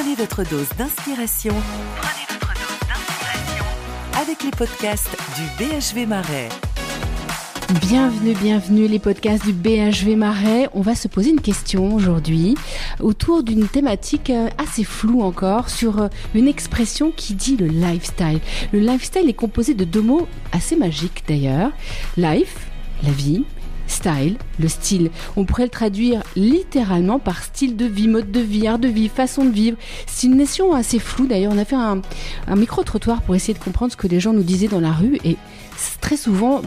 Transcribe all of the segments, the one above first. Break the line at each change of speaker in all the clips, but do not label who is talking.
Prenez votre dose d'inspiration. Avec les podcasts du BHV Marais.
Bienvenue, bienvenue les podcasts du BHV Marais. On va se poser une question aujourd'hui autour d'une thématique euh, assez floue encore sur euh, une expression qui dit le lifestyle. Le lifestyle est composé de deux mots assez magiques d'ailleurs. Life, la vie, style, le style. On pourrait le traduire littéralement par style de vie, mode de vie, art de vie, façon de vivre. C'est une notion assez floue d'ailleurs. On a fait un, un micro-trottoir pour essayer de comprendre ce que les gens nous disaient dans la rue et très souvent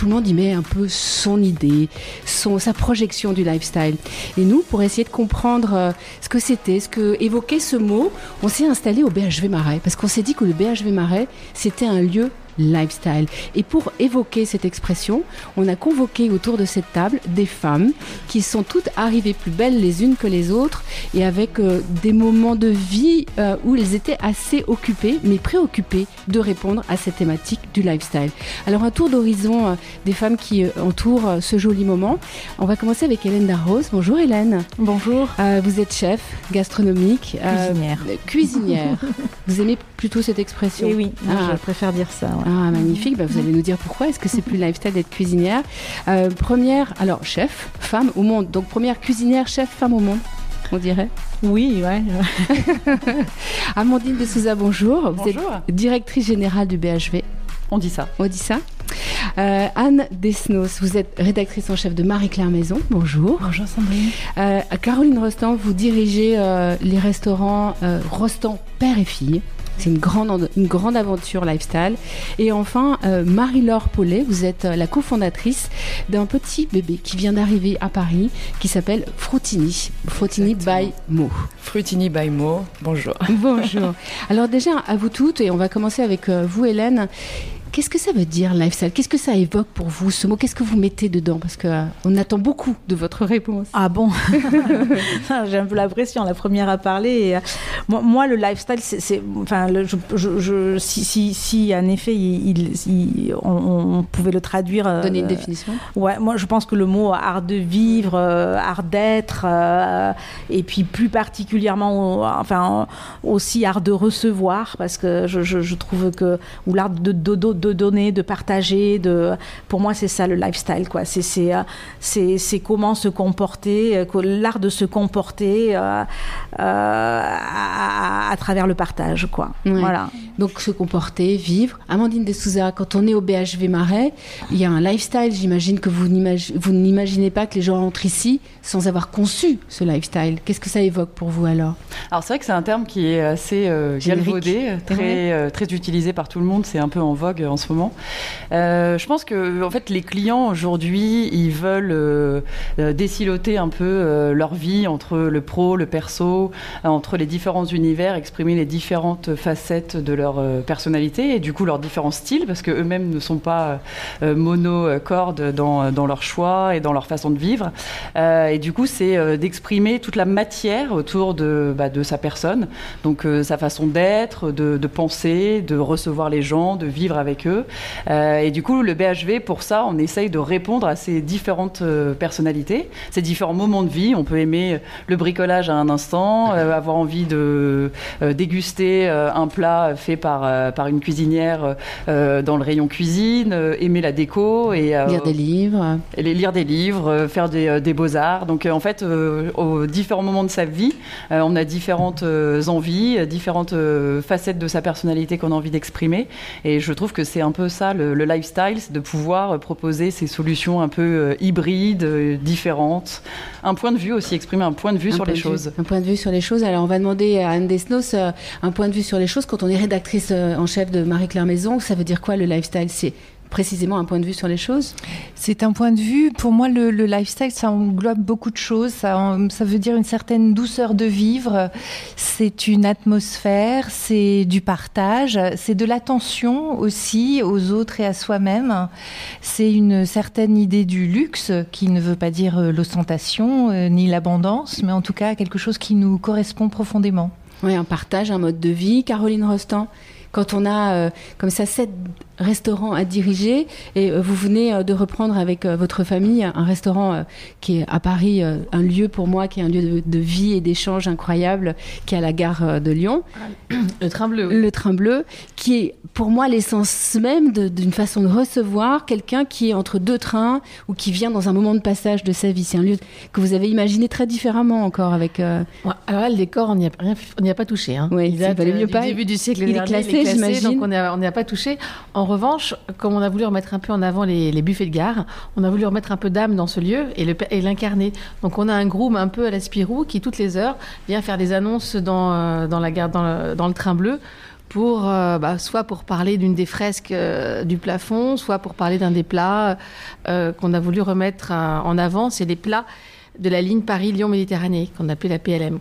tout le monde y met un peu son idée, son, sa projection du lifestyle. Et nous, pour essayer de comprendre euh, ce que c'était, ce que évoquait ce mot, on s'est installé au BHV Marais parce qu'on s'est dit que le BHV Marais, c'était un lieu lifestyle. Et pour évoquer cette expression, on a convoqué autour de cette table des femmes qui sont toutes arrivées plus belles les unes que les autres et avec euh, des moments de vie euh, où elles étaient assez occupées, mais préoccupées de répondre à cette thématique du lifestyle. Alors un tour d'horizon euh, des femmes qui entourent ce joli moment. On va commencer avec Hélène Darros. Bonjour Hélène.
Bonjour.
vous êtes chef gastronomique.
Cuisinière.
cuisinière. vous aimez plutôt cette expression
Et eh oui, je préfère dire ça.
Ah, magnifique. Bah, vous allez nous dire pourquoi. Est-ce que c'est plus lifestyle d'être cuisinière euh, Première, alors, chef, femme au monde. Donc, première cuisinière, chef, femme au monde, on dirait
oui, ouais.
Amandine de Souza, bonjour. Vous êtes directrice générale du BHV.
On dit ça.
On dit ça. Euh, Anne Desnos, vous êtes rédactrice en chef de Marie-Claire Maison. Bonjour.
Bonjour Sandrine.
Euh, Caroline Rostand, vous dirigez les restaurants Rostand Père et Fille. C'est une grande, une grande aventure lifestyle. Et enfin, euh, Marie-Laure Paulet, vous êtes euh, la cofondatrice d'un petit bébé qui vient d'arriver à Paris qui s'appelle Fruitini. Fruitini by Mo.
Fruitini by Mo, bonjour.
Bonjour. Alors déjà, à vous toutes, et on va commencer avec euh, vous Hélène. Qu'est-ce que ça veut dire lifestyle? Qu'est-ce que ça évoque pour vous ce mot? Qu'est-ce que vous mettez dedans? Parce que euh, on attend beaucoup de votre réponse.
Ah bon? J'ai un peu la pression, la première à parler. Euh, moi, le lifestyle, c'est, enfin, je, si, si, en effet, il, on, pouvait le traduire.
Euh, Donner une définition?
Ouais, moi, je pense que le mot art de vivre, art d'être, et puis plus particulièrement, enfin, aussi art de recevoir, parce que je, trouve que ou l'art de dodo de donner, de partager. De... Pour moi, c'est ça le lifestyle. Quoi. C'est, c'est, euh, c'est, comment se comporter, euh, l'art de se comporter euh, à, travers le partage. Quoi. Voilà.
Donc se comporter, vivre. Amandine de Souza, quand on est au BHV Marais, il y a un lifestyle. J'imagine que vous, vous n'imaginez pas que les gens entrent ici sans avoir conçu ce lifestyle. Qu'est-ce que ça évoque pour vous alors?
Alors c'est vrai que c'est un terme qui est assez galvaudé, très, très utilisé par tout le monde. C'est un peu en vogue en ce moment. Euh, je pense que en fait les clients aujourd'hui ils veulent euh, euh, déciloter un peu leur vie entre le pro, le perso, entre les différents univers, exprimer les différentes facettes de leur personnalité et du coup leurs différents styles parce que eux-mêmes ne sont pas monocordes dans, dans leur choix et dans leur façon de vivre. et du coup c'est d'exprimer toute la matière autour de, bah, sa personne, donc sa façon d'être, de penser, de recevoir les gens, de vivre avec eux. Euh, et du coup, le BHV, pour ça, on essaye de répondre à ces différentes euh, personnalités, ces différents moments de vie. On peut aimer le bricolage à un instant, euh, avoir envie de déguster un plat fait par, par une cuisinière dans le rayon cuisine, aimer la déco et
lire des livres,
et lire des livres, faire des, des beaux arts. Donc en fait, aux différents moments de sa vie, on a différentes envies, différentes facettes de sa personnalité qu'on a envie d'exprimer. Et je trouve que c'est un peu ça le, lifestyle, c'est de pouvoir proposer ces solutions un peu euh, hybrides, euh, différentes. Un point de vue aussi, exprimer un point de vue sur les choses.
un point de vue sur les choses. Alors on va demander à Anne Desnos euh, un point de vue sur les choses. Quand on est rédactrice en chef de Marie-Claire Maison, ça veut dire quoi le lifestyle? C'est précisément un point de vue sur les choses?
C'est un point de vue. Pour moi, le, lifestyle, ça englobe beaucoup de choses. Ça, ça, veut dire une certaine douceur de vivre. C'est une atmosphère, c'est du partage, c'est de l'attention aussi aux autres et à soi-même. C'est une certaine idée du luxe qui ne veut pas dire euh, l'ostentation euh, ni l'abondance, mais en tout cas quelque chose qui nous correspond profondément.
Oui, un partage, un mode de vie. Caroline Rostand, quand on a euh, comme ça cette restaurant à diriger et vous venez de reprendre avec votre famille un restaurant qui est à Paris un lieu pour moi qui est un lieu de, vie et d'échange incroyable qui est à la gare de Lyon.
Le train bleu.
Le train bleu qui est pour moi l'essence même d'une façon de recevoir quelqu'un qui est entre deux trains ou qui vient dans un moment de passage de sa vie. C'est un lieu que vous avez imaginé très différemment encore avec.
alors là, le décor, on n'y a, a, pas touché. Hein.
Oui, il valait mieux pas.
début du siècle
il est classé, j'imagine.
Donc on n'y a, pas touché. En revanche, comme on a voulu remettre un peu en avant les, buffets de gare, on a voulu remettre un peu d'âme dans ce lieu et l'incarner. Donc on a un groom un peu à la Spirou qui toutes les heures vient faire des annonces dans, euh, la gare, dans le, train bleu pour euh, bah, soit pour parler d'une des fresques euh, du plafond, soit pour parler d'un des plats qu'on a voulu remettre en avant. C'est les plats de la ligne Paris-Lyon-Méditerranée qu'on appelait la PLM.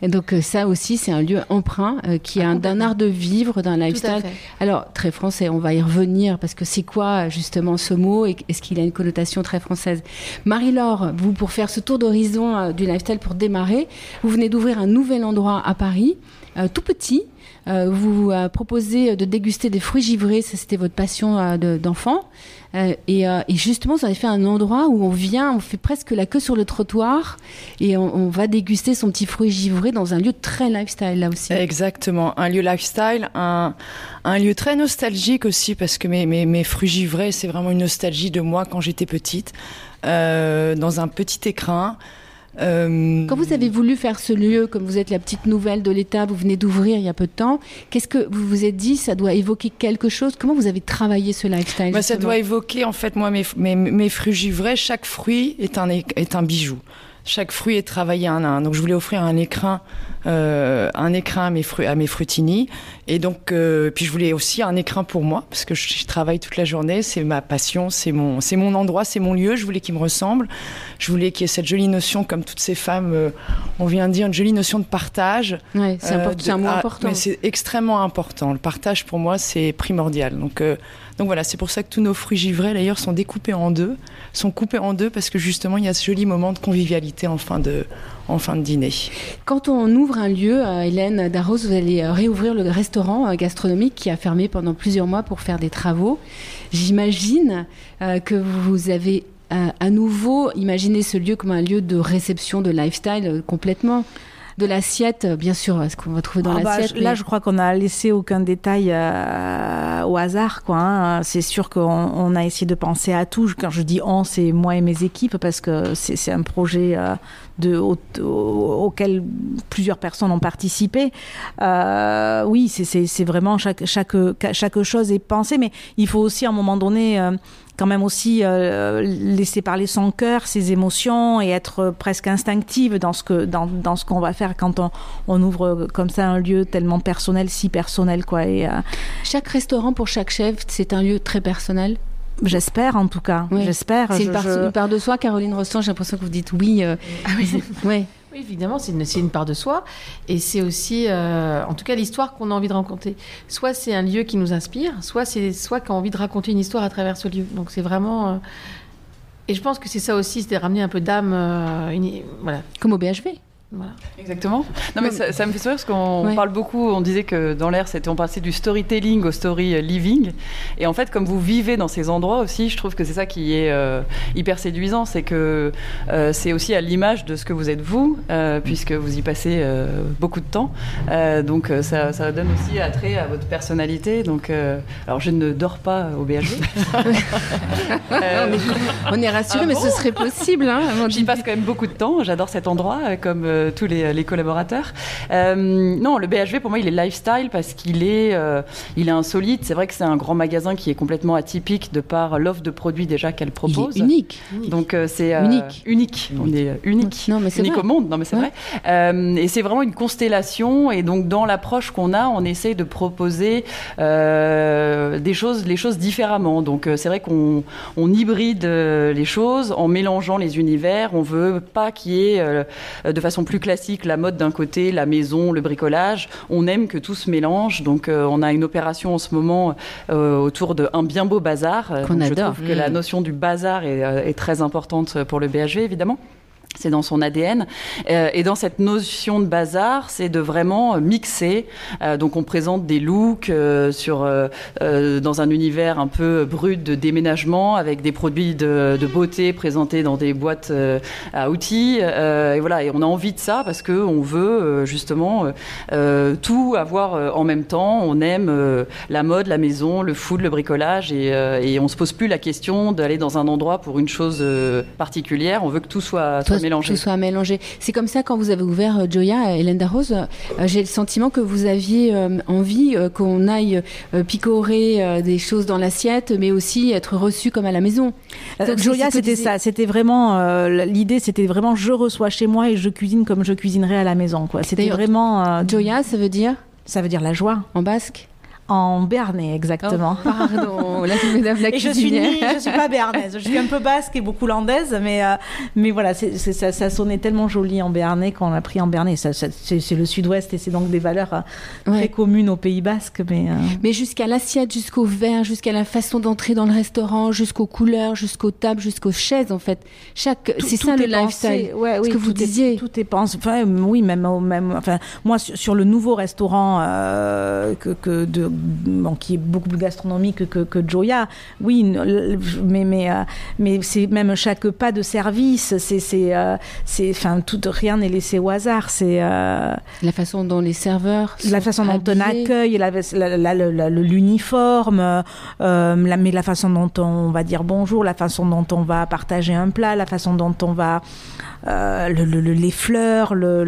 Et donc euh, ça aussi, c'est un lieu emprunt euh, qui est d'un art de vivre, d'un lifestyle. Alors très français, on va y revenir parce que c'est quoi justement ce mot et est-ce qu'il a une connotation très française? Marie-Laure, vous pour faire ce tour d'horizon euh, du lifestyle pour démarrer, vous venez d'ouvrir un nouvel endroit à Paris, tout petit. Vous proposez de déguster des fruits givrés, c'était votre passion d'enfant. Euh, euh, et, justement, vous avez fait un endroit où on vient, on fait presque la queue sur le trottoir et on, va déguster son petit fruit givré dans un lieu très lifestyle là aussi.
Exactement, un lieu lifestyle, un, lieu très nostalgique aussi parce que mes, fruits givrés, c'est vraiment une nostalgie de moi quand j'étais petite, euh, dans un petit écrin.
Euh, Quand vous avez voulu faire ce lieu, comme vous êtes la petite nouvelle de l'État, vous venez d'ouvrir il y a peu de temps, qu'est-ce que vous vous êtes dit Ça doit évoquer quelque chose? Comment vous avez travaillé ce lifestyle
bah, Ça doit évoquer, en fait, moi, mes, mes, mes frugivrés, chaque fruit est un, est un bijou. Chaque fruit est travaillé un à un. Donc je voulais offrir un écrin, euh, un écrin à mes, fruits, à mes frutini. Et donc, euh, puis je voulais aussi un écrin pour moi, parce que je, travaille toute la journée, c'est ma passion, c'est mon, c'est mon endroit, c'est mon lieu. Je voulais qu'il me ressemble. Je voulais qu'il y ait cette jolie notion, comme toutes ces femmes, euh, on vient de dire, une jolie notion de partage.
Ouais, c'est, un mot ah, important.
Mais c'est extrêmement important. Le partage, pour moi, c'est primordial. Donc, donc voilà, c'est pour ça que tous nos fruits givrés, d'ailleurs, sont découpés en deux, sont coupés en deux, parce que justement, il y a ce joli moment de convivialité en fin de, en fin de dîner.
Quand on ouvre un lieu, euh, Hélène Darros, vous allez euh, réouvrir le restaurant euh, gastronomique qui a fermé pendant plusieurs mois pour faire des travaux. J'imagine que vous avez à nouveau imaginé ce lieu comme un lieu de réception, de lifestyle complètement de l'assiette, bien sûr, ce qu'on va trouver dans ah bah, l'assiette.
Là, je crois qu'on n'a laissé aucun détail euh, au hasard. quoi. Hein. C'est sûr qu'on a essayé de penser à tout. Quand je dis on, c'est moi et mes équipes, parce que c'est un projet euh, de, auquel plusieurs personnes ont participé. Euh, oui, c'est vraiment chaque, chaque, chaque chose est pensée, mais il faut aussi à un moment donné quand même aussi euh, laisser parler son cœur, ses émotions et être presque instinctive dans ce que dans, dans ce qu'on va faire quand on, on, ouvre comme ça un lieu tellement personnel, si personnel quoi. Et, euh,
chaque restaurant pour chaque chef, c'est un lieu très personnel?
J'espère en tout cas. J'espère.
C'est une, part de soi, Caroline Rosson. J'ai l'impression que vous dites oui. Euh,
ah oui. oui. Oui, évidemment, c'est une, part de soi. Et c'est aussi, euh, en tout cas, l'histoire qu'on a envie de raconter. Soit c'est un lieu qui nous inspire, soit c'est soit qu'on a envie de raconter une histoire à travers ce lieu. Donc c'est vraiment. Euh, et je pense que c'est ça aussi, c'est de ramener un peu d'âme. Euh,
voilà. Comme au BHV.
Exactement. Non, mais ça, me fait sourire parce qu'on parle beaucoup, on disait que dans l'air, c'était on passait du storytelling au story living. Et en fait, comme vous vivez dans ces endroits aussi, je trouve que c'est ça qui est euh, hyper séduisant, c'est que euh, c'est aussi à l'image de ce que vous êtes vous, euh, puisque vous y passez beaucoup de temps. donc ça, ça, donne aussi attrait à votre personnalité. Donc, alors je ne dors pas au BHV.
on est rassurés, ah mais ce serait possible. Hein,
J'y passe quand même beaucoup de temps. J'adore cet endroit, comme tous les, collaborateurs. Euh, non, le BHV pour moi il est lifestyle parce qu'il est, euh, il est insolite. C'est vrai que c'est un grand magasin qui est complètement atypique de par l'offre de produits déjà qu'elle propose.
Il est unique.
Donc euh, c'est unique. unique. On est unique. Non mais c'est unique au monde. Non mais c'est vrai. et c'est vraiment une constellation. Et donc dans l'approche qu'on a, on essaye de proposer des choses, les choses différemment. Donc c'est vrai qu'on on hybride les choses en mélangeant les univers. On veut pas qu'il y ait de façon plus plus classique, la mode d'un côté, la maison, le bricolage. On aime que tout se mélange. Donc, euh, on a une opération en ce moment euh, autour de un bien beau bazar.
Qu'on adore.
Je trouve que la mmh. notion du bazar est, euh, est, très importante pour le BHV, évidemment. C'est dans son ADN. Euh, et dans cette notion de bazar, c'est de vraiment mixer. Euh, donc on présente des looks euh, sur, dans un univers un peu brut de déménagement avec des produits de, beauté présentés dans des boîtes à outils. et voilà, et on a envie de ça parce qu'on veut justement tout avoir en même temps. On aime la mode, la maison, le food, le bricolage et, et on se pose plus la question d'aller dans un endroit pour une chose particulière. On veut que tout soit, soit
que ce soit mélangé. C'est comme ça quand vous avez ouvert euh, Joya, Hélène Darroze, euh, j'ai le sentiment que vous aviez euh, envie qu'on aille picorer des choses dans l'assiette, mais aussi être reçu comme à la maison.
Joya, c'était ça. C'était vraiment l'idée, c'était vraiment je reçois chez moi et je cuisine comme je cuisinerais à la maison. Quoi. C'était vraiment.
Joya, ça veut dire?
Ça veut dire la joie.
En basque?
En Béarnais, exactement.
Oh, pardon, la,
la et je suis je suis pas béarnaise, je suis un peu basque et beaucoup landaise, mais euh, mais voilà, ça, ça, sonnait tellement joli en Béarnais qu'on l'a pris en Béarnais. C'est, le Sud-Ouest et c'est donc des valeurs euh, très communes au Pays Basque, mais euh,
mais jusqu'à l'assiette, jusqu'au verre, jusqu'à la façon d'entrer dans le restaurant, jusqu'aux couleurs, jusqu'aux tables, jusqu'aux chaises, en fait. Chaque, c'est ça le lifestyle. Ouais, oui, ce que vous disiez.
tout est pensé. Enfin, oui, même même. Enfin, moi sur, le nouveau restaurant que, que de qui est beaucoup plus gastronomique que, que Joya. Oui, mais, mais, euh, mais c'est même chaque pas de service, c'est, c'est, euh, c'est, enfin, tout, rien n'est laissé au hasard. C'est
euh, la façon dont les serveurs,
la façon dont on accueille, l'uniforme, la, mais la façon dont on va dire bonjour, la façon dont on va partager un plat, la façon dont on va euh, le, les fleurs, le,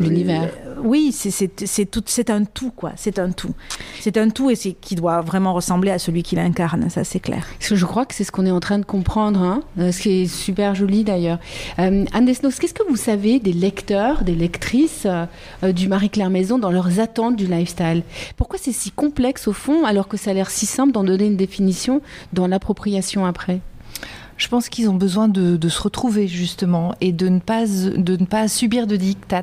l'univers.
Oui, c'est tout, c'est un tout quoi. C'est un tout. C'est un tout et c'est qui doit vraiment ressembler à celui qui l'incarne. Ça, c'est clair.
Parce que je crois que c'est ce qu'on est en train de comprendre. Hein, euh, ce qui est super joli d'ailleurs. Euh, Anne Desnos, qu'est-ce que vous savez des lecteurs, des lectrices euh, du Marie-Claire Maison dans leurs attentes du lifestyle? Pourquoi c'est si complexe au fond alors que ça a l'air si simple d'en donner une définition dans l'appropriation après?
Je pense qu'ils ont besoin de, se retrouver justement et de ne pas de ne pas subir de diktat.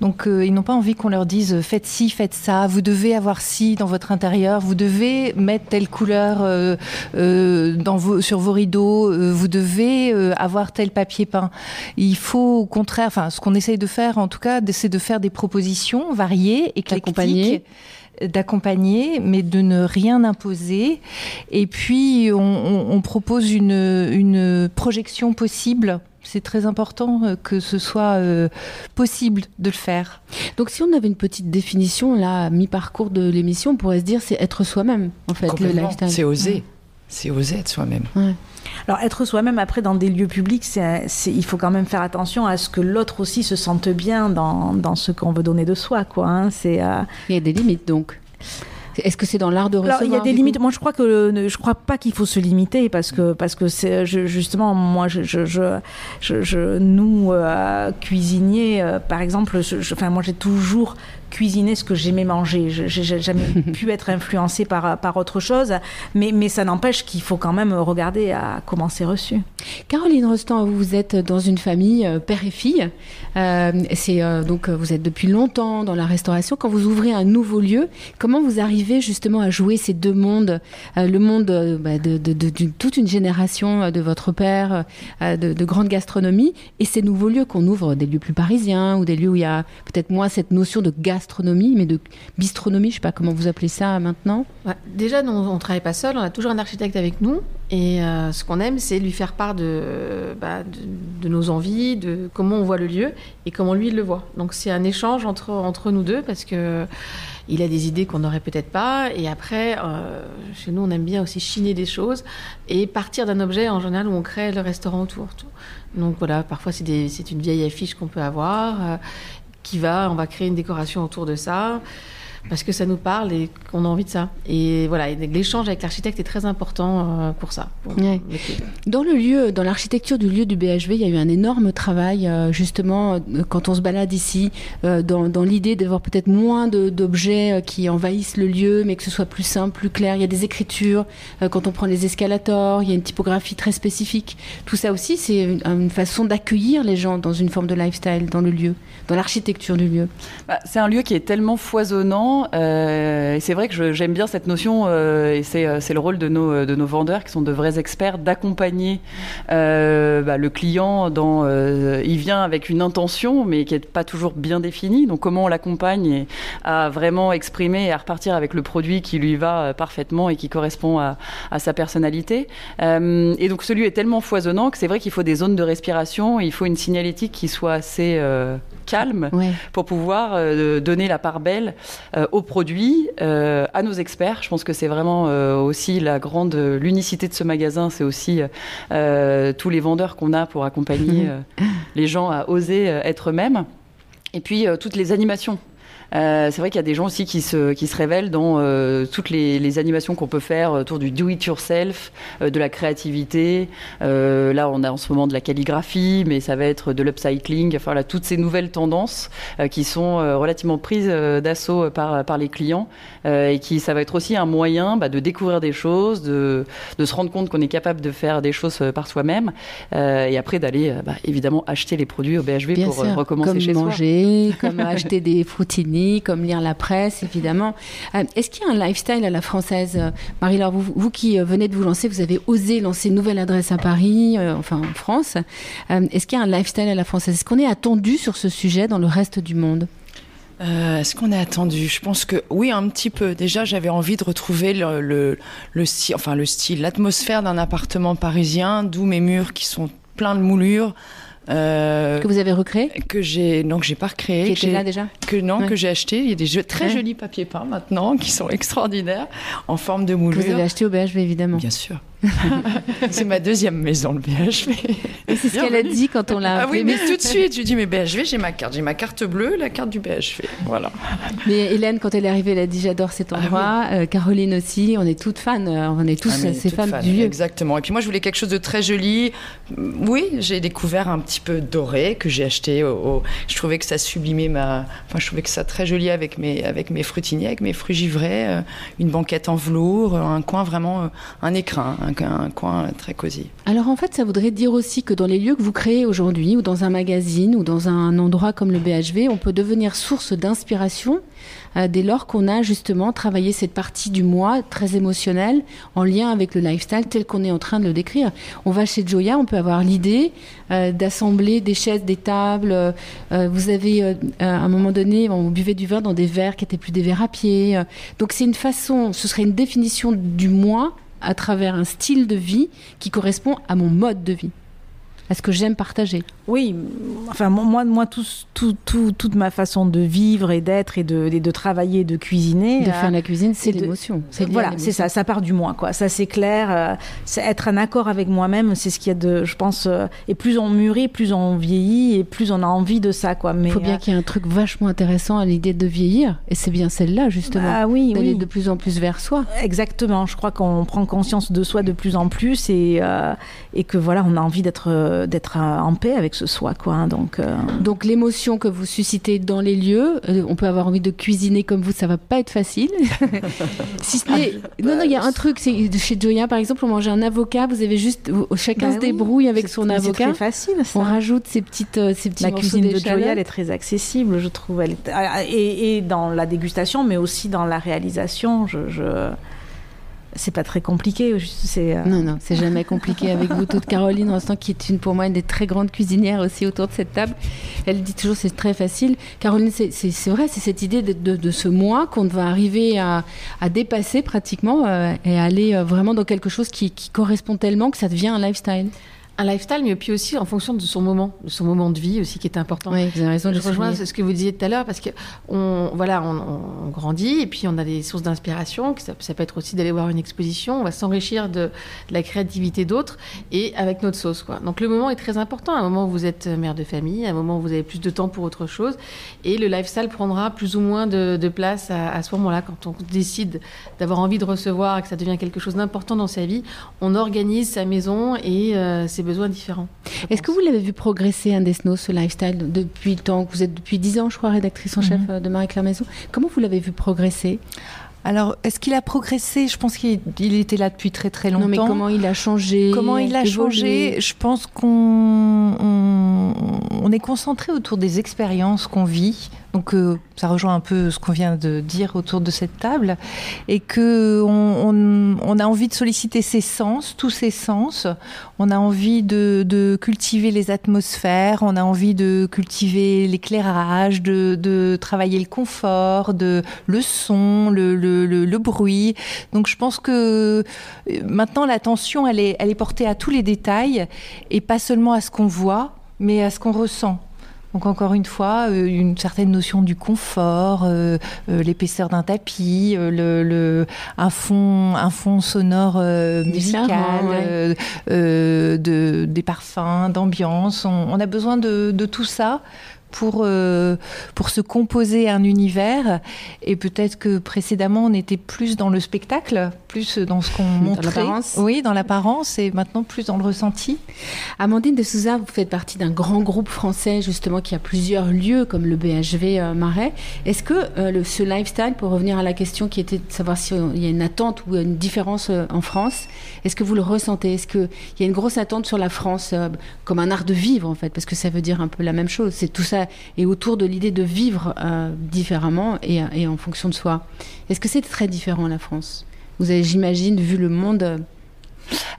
Donc euh, ils n'ont pas envie qu'on leur dise faites ci, faites ça, vous devez avoir ci dans votre intérieur, vous devez mettre telle couleur euh, euh, dans vos, sur vos rideaux, vous devez avoir tel papier peint. Il faut au contraire, enfin ce qu'on essaye de faire en tout cas, c'est de faire des propositions variées, éclectiques d'accompagner, mais de ne rien imposer. Et puis, on, propose une, une, projection possible. C'est très important euh, que ce soit euh, possible de le faire.
Donc, si on avait une petite définition, là, mi-parcours de l'émission, on pourrait se dire c'est être soi-même, en fait, le lifestyle.
C'est oser. C'est oser être soi-même.
Alors être soi-même après dans des lieux publics, c'est, il faut quand même faire attention à ce que l'autre aussi se sente bien dans, dans ce qu'on veut donner de soi. Quoi, hein. c'est,
euh, Il y a des limites donc. Est-ce que c'est dans l'art de recevoir
Alors, il y a des limites. Moi, je crois que je crois pas qu'il faut se limiter parce que parce que c'est justement moi je je, je, je nous euh, cuisiniers euh, par exemple. enfin moi j'ai toujours cuisiner ce que j'aimais manger. Je n'ai jamais pu être influencée par, par autre chose, mais, mais ça n'empêche qu'il faut quand même regarder à comment c'est reçu.
Caroline Rostand, vous êtes dans une famille euh, père et fille. Euh, c'est euh, donc vous êtes depuis longtemps dans la restauration. Quand vous ouvrez un nouveau lieu, comment vous arrivez justement à jouer ces deux mondes, le monde bah, de, de, toute une génération de votre père, de, de grande gastronomie, et ces nouveaux lieux qu'on ouvre, des lieux plus parisiens ou des lieux où il y a peut-être moins cette notion de gastronomie gastronomie, mais de bistronomie, je ne sais pas comment vous appelez ça maintenant.
déjà, on ne travaille pas seul, on a toujours un architecte avec nous. Et euh, ce qu'on aime, c'est lui faire part bah, de, nos envies, de comment on voit le lieu et comment lui il le voit. Donc c'est un échange entre, entre nous deux parce que il a des idées qu'on n'aurait peut-être pas. Et après, euh, chez nous, on aime bien aussi chiner des choses et partir d'un objet en général où on crée le restaurant autour. Donc voilà, parfois c'est une vieille affiche qu'on peut avoir. Euh, qui va, on va créer une décoration autour de ça parce que ça nous parle et qu'on a envie de ça. Et voilà, l'échange avec l'architecte est très important euh, pour ça.
Dans le lieu, dans l'architecture du lieu du BHV, il y a eu un énorme travail euh, justement euh, quand on se balade ici, dans, dans l'idée d'avoir peut-être moins d'objets qui envahissent le lieu, mais que ce soit plus simple, plus clair. Il y a des écritures quand on prend les escalators, il y a une typographie très spécifique. Tout ça aussi, c'est une, une façon d'accueillir les gens dans une forme de lifestyle dans le lieu, dans l'architecture du lieu.
Bah, c'est un lieu qui est tellement foisonnant clients. et c'est vrai que j'aime bien cette notion, et c'est le rôle de nos, de nos vendeurs, qui sont de vrais experts, d'accompagner bah, le client dans... il vient avec une intention, mais qui n'est pas toujours bien définie. Donc comment on l'accompagne à vraiment exprimer et à repartir avec le produit qui lui va parfaitement et qui correspond à, à sa personnalité. et donc ce lieu est tellement foisonnant que c'est vrai qu'il faut des zones de respiration, il faut une signalétique qui soit assez euh, calme pour pouvoir euh, donner la part belle euh, aux produits, à nos experts. Je pense que c'est vraiment aussi la grande l'unicité de ce magasin, c'est aussi tous les vendeurs qu'on a pour accompagner les gens à oser être eux-mêmes. Et puis toutes les animations euh, c'est vrai qu'il y a des gens aussi qui se, qui se révèlent dans euh, toutes les, les animations qu'on peut faire autour du do-it-yourself, euh, de la créativité. là, on a en ce moment de la calligraphie, mais ça va être de l'upcycling. Enfin, là, toutes ces nouvelles tendances qui sont relativement prises d'assaut par, par les clients et qui, ça va être aussi un moyen bah, de découvrir des choses, de, de se rendre compte qu'on est capable de faire des choses par soi-même et après d'aller bah, évidemment acheter les produits au BHV pour recommencer
comme
chez
manger, soi. Comme acheter des comme lire la presse, évidemment. Euh, est-ce qu'il y a un lifestyle à la française euh, Marie-Laure, vous, qui euh, venez de vous lancer, vous avez osé lancer une nouvelle adresse à Paris, enfin en France. Est-ce qu'il y a un lifestyle à la française? Est-ce qu'on est attendu sur ce sujet dans le reste du monde?
Est-ce qu'on est attendu? Je pense que oui, un petit peu. Déjà, j'avais envie de retrouver le style, l'atmosphère d'un appartement parisien, d'où mes murs qui sont pleins de moulures.
Euh, que vous avez recréé
Que j'ai non que j'ai pas recréé.
Qui était là déjà
Que non que j'ai acheté. Il y a des très jolis papiers peints maintenant qui sont extraordinaires en forme de moulure.
Que vous avez acheté au BHV évidemment.
Bien sûr. c'est ma deuxième maison, le BHV.
c'est ce qu'elle a dit quand on l'a
Ah oui, mais tout de suite, je dis, mais BHV, j'ai ma carte. J'ai ma carte bleue, la carte du BHV. Voilà.
Mais Hélène, quand elle est arrivée, elle a dit, j'adore cet ah endroit. Euh, Caroline aussi, on est toutes fans. Euh, on est tous ah, ces fans, du lieu.
Exactement. Et puis moi, je voulais quelque chose de très joli. Oui, j'ai découvert un petit peu doré que j'ai acheté. Au, Je trouvais que ça sublimait ma. Enfin, je trouvais que ça très joli avec mes, avec mes fruitiniers, avec mes fruits givrés. Euh, une banquette en velours, un coin vraiment, un écrin, un, coin très cosy.
Alors en fait, ça voudrait dire aussi que dans les lieux que vous créez aujourd'hui, ou dans un magazine, ou dans un endroit comme le BHV, on peut devenir source d'inspiration euh, dès lors qu'on a justement travaillé cette partie du moi très émotionnelle en lien avec le lifestyle tel qu'on est en train de le décrire. On va chez Joya, on peut avoir l'idée euh, d'assembler des chaises, des tables. Euh, vous avez à un moment donné, on buvait du vin dans des verres qui étaient plus des verres à pied. donc c'est une façon, ce serait une définition du moi à travers un style de vie qui correspond à mon mode de vie. Est-ce que j'aime partager
Oui, enfin moi, moi tout, tout, tout, toute ma façon de vivre et d'être et de, de travailler, de cuisiner.
De faire la cuisine, c'est l'émotion.
Voilà, c'est ça, ça part du moi, quoi. Ça c'est clair. Euh, être en accord avec moi-même, c'est ce qu'il y a de, je pense. Euh, et plus on mûrit, plus on vieillit et plus on a envie de ça, quoi.
Mais il faut bien euh, qu'il y ait un truc vachement intéressant à l'idée de vieillir, et c'est bien celle-là justement.
Ah oui,
d'aller de plus en plus vers soi.
Exactement. Je crois qu'on prend conscience de soi de plus en plus et et que voilà, on a envie d'être d'être en paix avec ce soi, quoi. Hein, donc, euh.
donc l'émotion que vous suscitez dans les lieux, euh, on peut avoir envie de cuisiner comme vous, ça va pas être facile. si ce n'est, ah, non, non, il y a un truc, c'est chez Joya, par exemple, on mange un avocat, vous avez juste, chacun bah se débrouille avec son avocat.
C'est facile. Ça.
On rajoute ces petites, euh, ces petits
La cuisine de Joya, elle est très accessible, je trouve. Elle ah, et, et, dans la dégustation, mais aussi dans la réalisation, je... je c'est pas très compliqué. C'est,
euh, Non, non, c'est jamais compliqué avec vous toute Caroline Rostand, qui est une, pour moi une des très grandes cuisinières aussi autour de cette table. Elle dit toujours c'est très facile. Caroline, c'est, vrai, c'est cette idée de, ce moi qu'on va arriver à, dépasser pratiquement euh, et aller euh, vraiment dans quelque chose qui correspond tellement que ça devient un lifestyle
un lifestyle, mais puis aussi en fonction de son moment, de son moment de vie aussi qui est important.
Oui, vous avez raison.
Je rejoins ce que vous disiez tout à l'heure parce que on, voilà, on, grandit et puis on a des sources d'inspiration. Ça, ça, peut être aussi d'aller voir une exposition. On va s'enrichir de, la créativité d'autres et avec notre sauce. Quoi. Donc le moment est très important. À un moment où vous êtes mère de famille, à un moment où vous avez plus de temps pour autre chose, et le lifestyle prendra plus ou moins de, place à, ce moment-là quand on décide d'avoir envie de recevoir et que ça devient quelque chose d'important dans sa vie. On organise sa maison et euh, ses besoins différents.
Est-ce que vous l'avez vu progresser, Indesno, ce lifestyle, depuis le temps que vous êtes depuis 10 ans, je crois, rédactrice en chef mhm. euh, de Marie-Claire Maison Comment vous l'avez vu progresser?
Alors, est-ce qu'il a progressé? Je pense qu'il était là depuis très très longtemps. Non,
mais comment il a changé
Comment il a changé? Je pense qu'on on, est concentré autour des expériences qu'on vit. Donc ça rejoint un peu ce qu'on vient de dire autour de cette table, et que on, a envie de solliciter ses sens, tous ses sens. On a envie de, cultiver les atmosphères, on a envie de cultiver l'éclairage, de, travailler le confort, de le son, le, le, bruit. Donc je pense que maintenant l'attention elle est, elle est portée à tous les détails et pas seulement à ce qu'on voit, mais à ce qu'on ressent. Donc encore une fois, euh, une certaine notion du confort, euh, euh, l'épaisseur d'un tapis, le, un fond, un fond sonore musical, de, des parfums, d'ambiance. On, a besoin de, de tout ça pour, euh, pour se composer un univers. Et peut-être que précédemment, on était plus dans le spectacle, plus dans ce qu'on montrait. Oui, dans l'apparence, et maintenant plus dans le ressenti.
Amandine de Souza, vous faites partie d'un grand groupe français, justement, qui a plusieurs lieux, comme le BHV euh, Marais. Est-ce que euh, le, ce lifestyle, pour revenir à la question qui était de savoir s'il y a une attente ou une différence en France, est-ce que vous le ressentez? Est-ce qu'il y a une grosse attente sur la France, comme un art de vivre, en fait? Parce que ça veut dire un peu la même chose. C'est tout ça et autour de l'idée de vivre euh, différemment et, en fonction de soi. Est-ce que c'est très différent la France? Vous avez, j'imagine, vu le monde euh,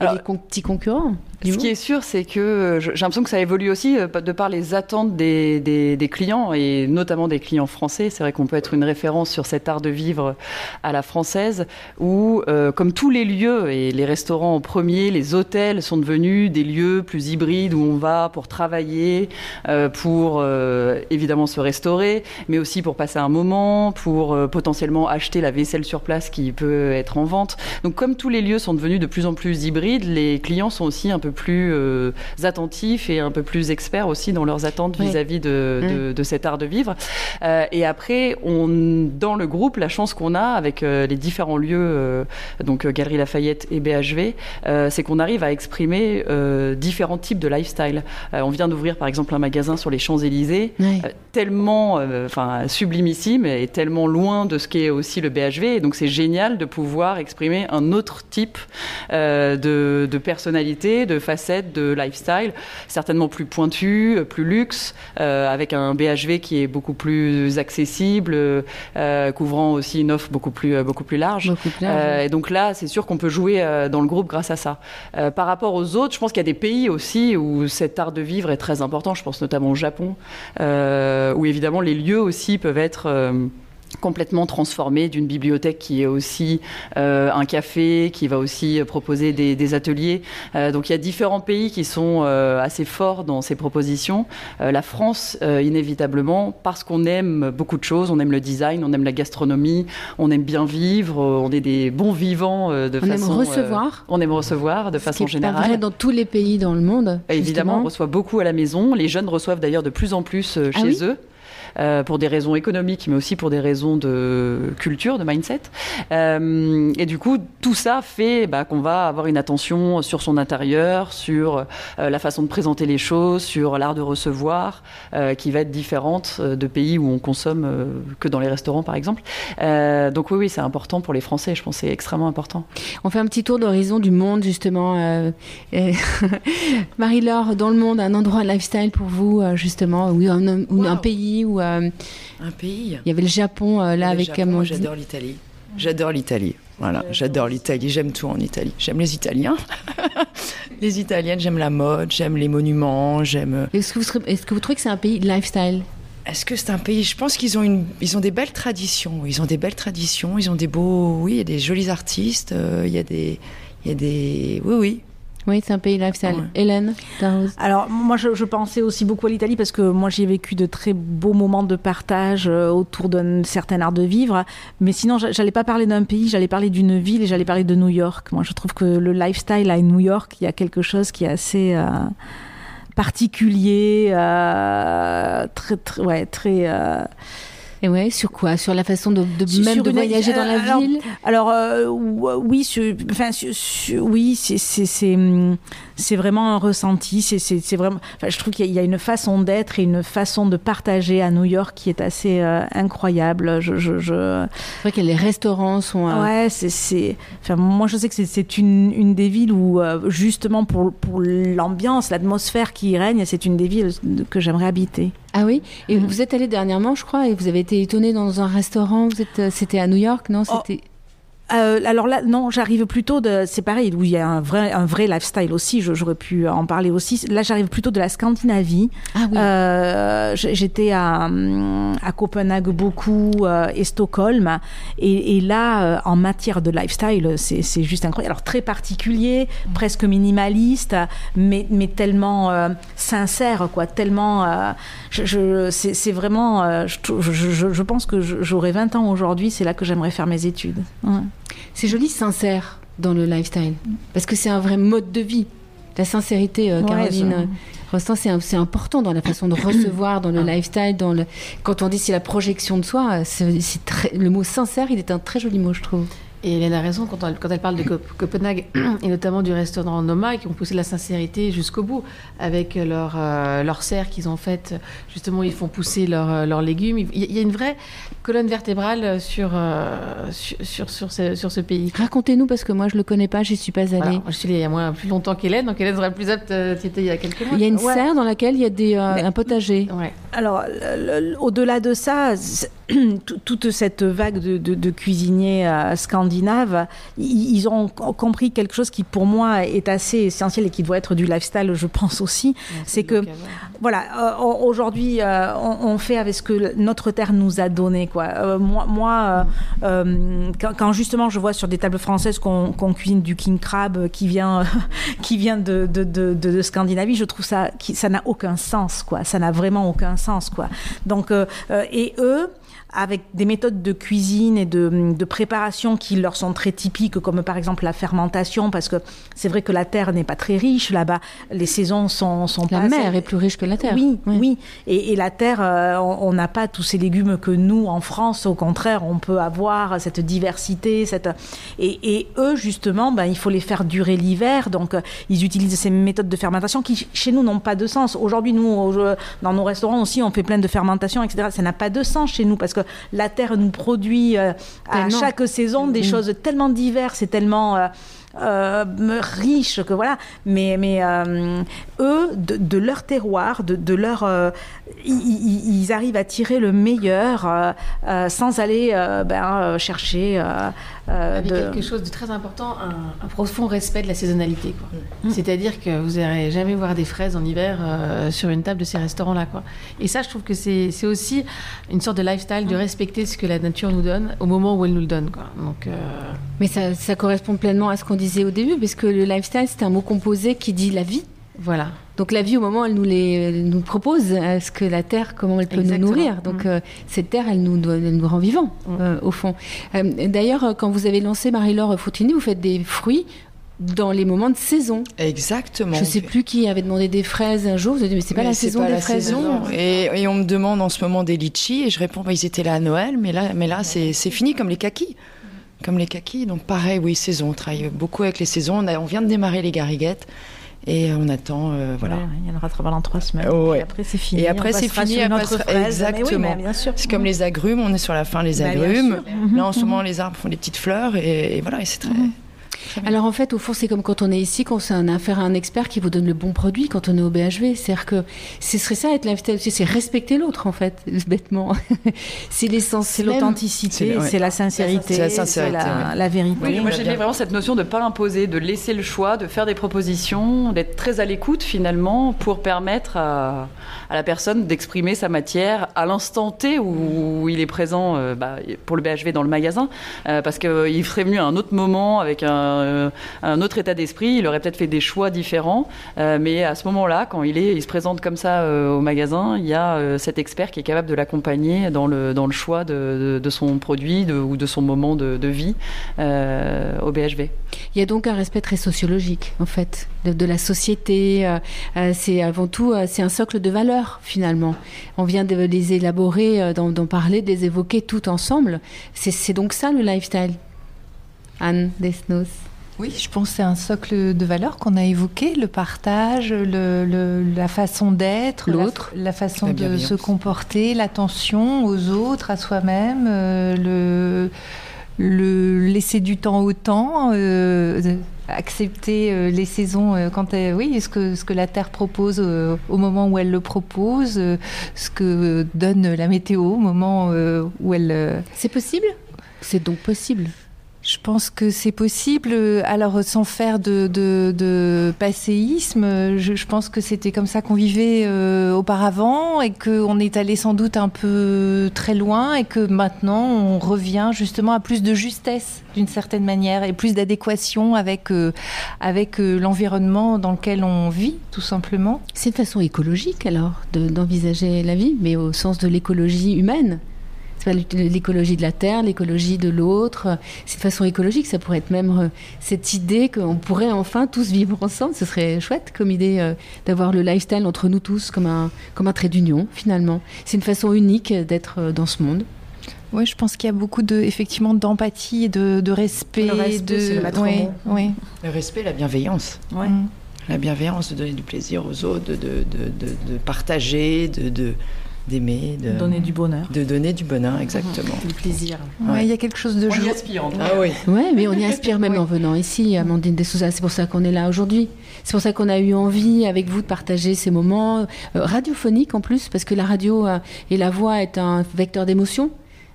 les petits concurrents?
Ce qui est sûr, c'est que euh, j'ai l'impression que ça évolue aussi euh, de par les attentes des, des, clients et notamment des clients français. C'est vrai qu'on peut être une référence sur cet art de vivre à la française où, euh, comme tous les lieux et les restaurants en premier, les hôtels sont devenus des lieux plus hybrides où on va pour travailler, pour évidemment se restaurer, mais aussi pour passer un moment, pour potentiellement acheter la vaisselle sur place qui peut être en vente. Donc, comme tous les lieux sont devenus de plus en plus hybrides, les clients sont aussi un peu plus euh, attentifs et un peu plus experts aussi dans leurs attentes vis-à-vis de, de, cet art de vivre. Euh, et après, on, dans le groupe, la chance qu'on a avec euh, les différents lieux, donc Galerie Lafayette et BHV, c'est qu'on arrive à exprimer différents types de lifestyle. on vient d'ouvrir par exemple un magasin sur les Champs-Élysées, tellement enfin sublimissime et tellement loin de ce qu'est aussi le BHV. Et donc c'est génial de pouvoir exprimer un autre type de, de personnalité, de facettes de lifestyle, certainement plus pointues, plus luxe, euh, avec un BHV qui est beaucoup plus accessible, euh, couvrant aussi une offre beaucoup plus, beaucoup plus large. Euh, et donc là, c'est sûr qu'on peut jouer dans le groupe grâce à ça. par rapport aux autres, je pense qu'il y a des pays aussi où cet art de vivre est très important. Je pense notamment au Japon, où évidemment les lieux aussi peuvent être complètement transformé d'une bibliothèque qui est aussi euh, un café, qui va aussi proposer des, ateliers. Euh, donc il y a différents pays qui sont euh, assez forts dans ces propositions. la France, inévitablement, parce qu'on aime beaucoup de choses, on aime le design, on aime la gastronomie, on aime bien vivre, on est des bons vivants de
on
façon...
On aime recevoir.
on aime recevoir de façon générale. C'est
vrai dans tous les pays dans le monde.
Évidemment, on reçoit beaucoup à la maison. Les jeunes reçoivent d'ailleurs de plus en plus ah chez eux. Euh, pour des raisons économiques, mais aussi pour des raisons de culture, de mindset. Euh, et du coup, tout ça fait bah, qu'on va avoir une attention sur son intérieur, sur euh, la façon de présenter les choses, sur l'art de recevoir, qui va être différente de pays où on consomme que dans les restaurants, par exemple. donc oui, oui, c'est important pour les Français. Je pense c'est extrêmement important.
On fait un petit tour d'horizon du monde, justement. Marie-Laure, dans le monde, un endroit lifestyle pour vous, justement, oui, un, un pays ou
un pays.
Il y avait le Japon euh, là avec
Japon, Moi, j'adore l'Italie. J'adore l'Italie. Voilà, j'adore l'Italie. J'aime tout en Italie. J'aime les Italiens. les Italiennes, j'aime la mode, j'aime les monuments, j'aime. Euh,
est-ce que, vous, est-ce que vous trouvez que c'est un pays lifestyle?
Est-ce que c'est un pays? Je pense qu'ils ont une, ils ont des belles traditions. Ils ont des belles traditions. Ils ont des beaux, oui, il y a des jolis artistes. il y a des, il y a des, oui, oui.
Oui, c'est un pays lifestyle. Hélène
Alors, moi, je, pensais aussi beaucoup à l'Italie parce que moi, j'y ai vécu de très beaux moments de partage euh, autour d'un certain art de vivre. Mais sinon, j'allais pas parler d'un pays, j'allais parler d'une ville et j'allais parler de New York. Moi, je trouve que le lifestyle à New York, il y a quelque chose qui est assez. Euh, particulier, euh, très, très, ouais, très,
et ouais, sur quoi? Sur la façon de, même de voyager dans la
alors,
ville?
Alors euh, oui, enfin oui, c'est hum, c'est vraiment un ressenti. C'est vraiment. je trouve qu'il y, a une façon d'être et une façon de partager à New York qui est assez euh, incroyable. Je, je, je...
C'est vrai que les restaurants sont.
Euh, ouais, c'est. Enfin, moi, je sais que c'est une, une, des villes où justement pour pour l'ambiance, l'atmosphère qui y règne, c'est une des villes que j'aimerais habiter.
Ah oui Et vous êtes allé dernièrement, je crois, et vous avez été étonné dans un restaurant. Vous êtes, c'était à New York, non
oh,
C'était.
Euh, alors là, non, j'arrive plutôt de. C'est pareil, où il y a un vrai, un vrai lifestyle aussi. J'aurais pu en parler aussi. Là, j'arrive plutôt de la Scandinavie.
Ah oui.
Euh, J'étais à, à, Copenhague beaucoup euh, et Stockholm. Et, et là, en matière de lifestyle, c'est juste incroyable. Alors très particulier, presque minimaliste, mais, mais tellement sincère, quoi. Tellement. je, je c'est vraiment. Je, je, je, pense que j'aurai 20 ans aujourd'hui. C'est là que j'aimerais faire mes études. Ouais.
C'est joli, sincère dans le lifestyle, parce que c'est un vrai mode de vie. La sincérité, euh, Caroline. Ouais, Rostand, c'est important dans la façon de recevoir, dans le lifestyle, dans le... quand on dit c'est la projection de soi, c'est très... le mot sincère, il est un très joli mot, je trouve.
Et Hélène a raison quand elle, quand elle parle de Copenhague et notamment du restaurant Noma qui ont poussé la sincérité jusqu'au bout avec leur, euh, leur serre qu'ils ont faite. Justement, ils font pousser leurs leurs légumes. Il y a une vraie colonne vertébrale sur, euh, sur, sur, sur, ce, sur ce pays.
Racontez-nous parce que moi je ne le connais pas, j'y suis pas allée.
Je suis allée il y a moins, plus longtemps qu'Hélène, donc Hélène sera plus apte, tu étais il y a quelques mois.
Il y a une ouais. serre dans laquelle il y a des, euh, un potager.
Ouais.
Alors, au-delà de ça, toute cette vague de, de, de cuisiniers euh, scandinaves, ils, ils, ont compris quelque chose qui pour moi est assez essentiel et qui doit être du lifestyle, je pense aussi. C'est que, voilà, euh, aujourd'hui, euh, on, on, fait avec ce que notre terre nous a donné. Quoi. Moi, moi quand, quand, justement je vois sur des tables françaises qu'on qu cuisine du king crab qui vient, qui vient de, de, de, Scandinavie, je trouve ça, qui, ça n'a aucun sens. Quoi. Ça n'a vraiment aucun sens. Quoi. Donc, et eux, avec des méthodes de cuisine et de, de, préparation qui leur sont très typiques, comme par exemple la fermentation, parce que c'est vrai que la terre n'est pas très riche là-bas. Les saisons sont, sont
la
pas.
La mer assez... est plus riche que la terre.
Oui, oui. oui. Et, et, la terre, euh, on n'a pas tous ces légumes que nous, en France, au contraire, on peut avoir cette diversité. Cette... Et, et eux, justement, ben, il faut les faire durer l'hiver. Donc, euh, ils utilisent ces méthodes de fermentation qui, chez nous, n'ont pas de sens. Aujourd'hui, nous, dans nos restaurants aussi, on fait plein de fermentation, etc. Ça n'a pas de sens chez nous parce que la terre nous produit euh, à chaque saison des mmh. choses tellement diverses et tellement euh, euh, riches que voilà. Mais, mais euh, eux, de, de, leur terroir, de, de leur, euh, ils, ils, arrivent à tirer le meilleur euh, sans aller ben, chercher.
Avec de... quelque chose de très important, un, un profond respect de la saisonnalité. Mmh. C'est-à-dire que vous n'allez jamais voir des fraises en hiver sur une table de ces restaurants-là. Et ça, je trouve que c'est aussi une sorte de lifestyle de respecter ce que la nature nous donne au moment où elle nous le donne. Quoi. Donc,
Mais ça, ça correspond pleinement à ce qu'on disait au début, parce que le lifestyle, c'est un mot composé qui dit la vie.
Voilà.
Donc la vie, au moment où elle nous, les, elle nous propose, est-ce que la terre, comment elle peut Exactement. nous nourrir Donc mmh. euh, cette terre, elle nous, elle nous rend vivants, mmh. euh, au fond. Euh, D'ailleurs, quand vous avez lancé Marie-Laure Fautini, vous faites des fruits dans les moments de saison.
Exactement.
Je ne sais plus qui avait demandé des fraises un jour. Vous avez dit, mais c'est pas mais la saison
pas
des
la
fraises.
Saison. Et, et, on me demande en ce moment des litchis et je réponds, bah, ils étaient là à Noël, mais là, mais là c'est fini comme les kakis comme les kakis. Donc pareil, oui, saison. On travaille beaucoup avec les saisons. On, a, on vient de démarrer les gariguettes. Et on attend, euh, voilà.
Ouais, il y en aura travail en trois semaines.
Oh, ouais.
Et après, c'est fini.
Et après, c'est fini.
Fraise,
exactement.
Oui,
c'est comme les agrumes. On est sur la fin des bah, agrumes. Là, en ce moment, les arbres font des petites fleurs. Et, et voilà, et c'est très. Mm -hmm.
Alors en fait, au fond, c'est comme quand on est ici, quand on a affaire à un expert qui vous donne le bon produit quand on est au BHV. C'est-à-dire que ce serait ça être l'invité aussi, c'est respecter l'autre en fait, bêtement. c'est l'essence.
C'est l'authenticité, c'est la sincérité,
c'est la, sincérité,
la, ouais. la, vérité.
Oui, moi j'aimais vraiment cette notion de ne pas imposer, de laisser le choix, de faire des propositions, d'être très à l'écoute finalement pour permettre à, à la personne d'exprimer sa matière à l'instant T où, il est présent euh, bah, pour le BHV dans le magasin, euh, parce qu'il ferait mieux à un autre moment avec un un, autre état d'esprit, il aurait peut-être fait des choix différents. Euh, mais à ce moment-là, quand il, se présente comme ça euh, au magasin, il y a euh, cet expert qui est capable de l'accompagner dans le, choix de, son produit ou de son moment de, vie au BHV.
Il y a donc un respect très sociologique, en fait, de, la société. C'est avant tout, c'est un socle de valeurs, finalement. On vient de les élaborer, d'en parler, de les évoquer tout ensemble. C'est donc ça le lifestyle? Anne Desnos.
Oui, je pense que c'est un socle de valeurs qu'on a évoqué, le partage, le, le, la façon d'être,
l'autre,
la, la, façon la de se comporter, l'attention aux autres, à soi-même, euh, le, le laisser du temps au temps. Euh, accepter les saisons quand oui ce que ce que la terre propose au moment où elle le propose ce que donne la météo au moment où elle
c'est possible? C'est donc possible
je pense que c'est possible. Alors, sans faire de, de, passéisme, je, pense que c'était comme ça qu'on vivait euh, auparavant et qu'on est allé sans doute un peu très loin et que maintenant on revient justement à plus de justesse d'une certaine manière et plus d'adéquation avec, euh, avec euh, l'environnement dans lequel on vit, tout simplement.
C'est une façon écologique alors d'envisager la vie, mais au sens de l'écologie humaine l'écologie de la terre, l'écologie de l'autre. C'est de façon écologique, ça pourrait être même euh, cette idée qu'on pourrait enfin tous vivre ensemble. Ce serait chouette comme idée euh, d'avoir le lifestyle entre nous tous comme un, comme un trait d'union finalement. C'est une façon unique d'être euh, dans ce monde.
Oui, je pense qu'il y a beaucoup de, effectivement d'empathie, de, de respect,
le respect,
de
le, oui,
oui.
le respect, la bienveillance.
Ouais.
La bienveillance, de donner du plaisir aux autres, de, de, de, de partager, de, d'aimer, de
donner du bonheur.
De donner du bonheur, exactement.
Du plaisir.
Ouais, il y a quelque chose de
on y aspire.
Ah oui.
Ouais, mais on y aspire même en venant ici, Amandine Dessouza. C'est pour ça qu'on est là aujourd'hui. C'est pour ça qu'on a eu envie avec vous de partager ces moments euh, radiophoniques en plus, parce que la radio euh, et la voix est un vecteur d'émotion.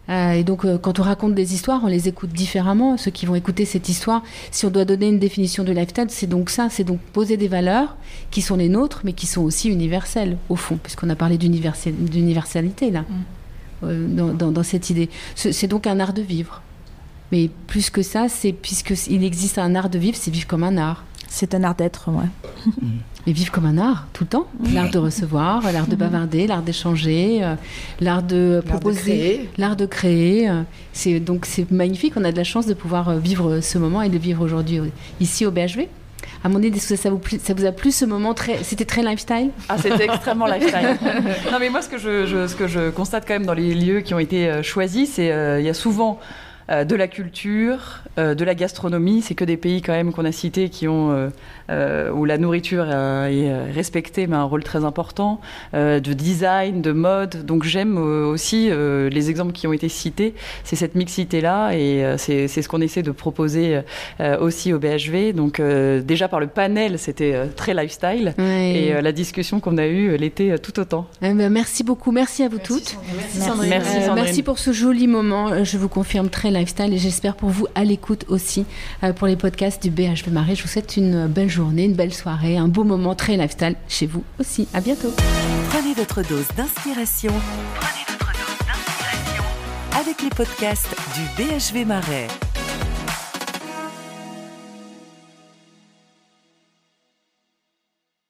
Euh, et donc, euh, quand on raconte des histoires, on les écoute différemment. Ceux qui vont écouter cette histoire, si on doit donner une définition de lifestyle, c'est donc ça, c'est donc poser des valeurs qui sont les nôtres, mais qui sont aussi universelles, au fond, puisqu'on a parlé d'universalité, là, mm. euh, dans, dans, cette idée. C'est donc un art de vivre. Mais plus que ça, c'est puisqu'il existe un art de vivre, c'est vivre comme un art.
C'est un art d'être, ouais.
Mais vivre comme un art, tout le temps. L'art de recevoir, l'art de bavarder, l'art d'échanger, euh, l'art de proposer, l'art de créer. Euh, c'est donc c'est magnifique. On a de la chance de pouvoir euh, vivre ce moment et de vivre aujourd'hui ici au BHV. À mon avis, ça vous, ça vous a plu ce moment très, C'était très lifestyle?
Ah, c'était extrêmement lifestyle. non, mais moi, ce que je, ce que je constate quand même dans les lieux qui ont été choisis, c'est il y a souvent euh, de la culture, euh, de la gastronomie. C'est que des pays quand même qu'on a cités qui ont euh, où la nourriture est respectée, mais un rôle très important, de design, de mode. Donc j'aime aussi les exemples qui ont été cités. C'est cette mixité là et c'est ce qu'on essaie de proposer aussi au BHV. Donc déjà par le panel, c'était très lifestyle et la discussion qu'on a eue l'était tout autant.
Eh ben, merci beaucoup, merci à vous toutes. Merci, merci pour ce joli moment. Je vous confirme très et j'espère pour vous à l'écoute aussi euh, pour les podcasts du BHV Marais. Je vous souhaite une belle journée, une belle soirée, un beau moment très lifestyle chez vous aussi. À bientôt.
Prenez votre dose d'inspiration avec les podcasts du BHV Marais.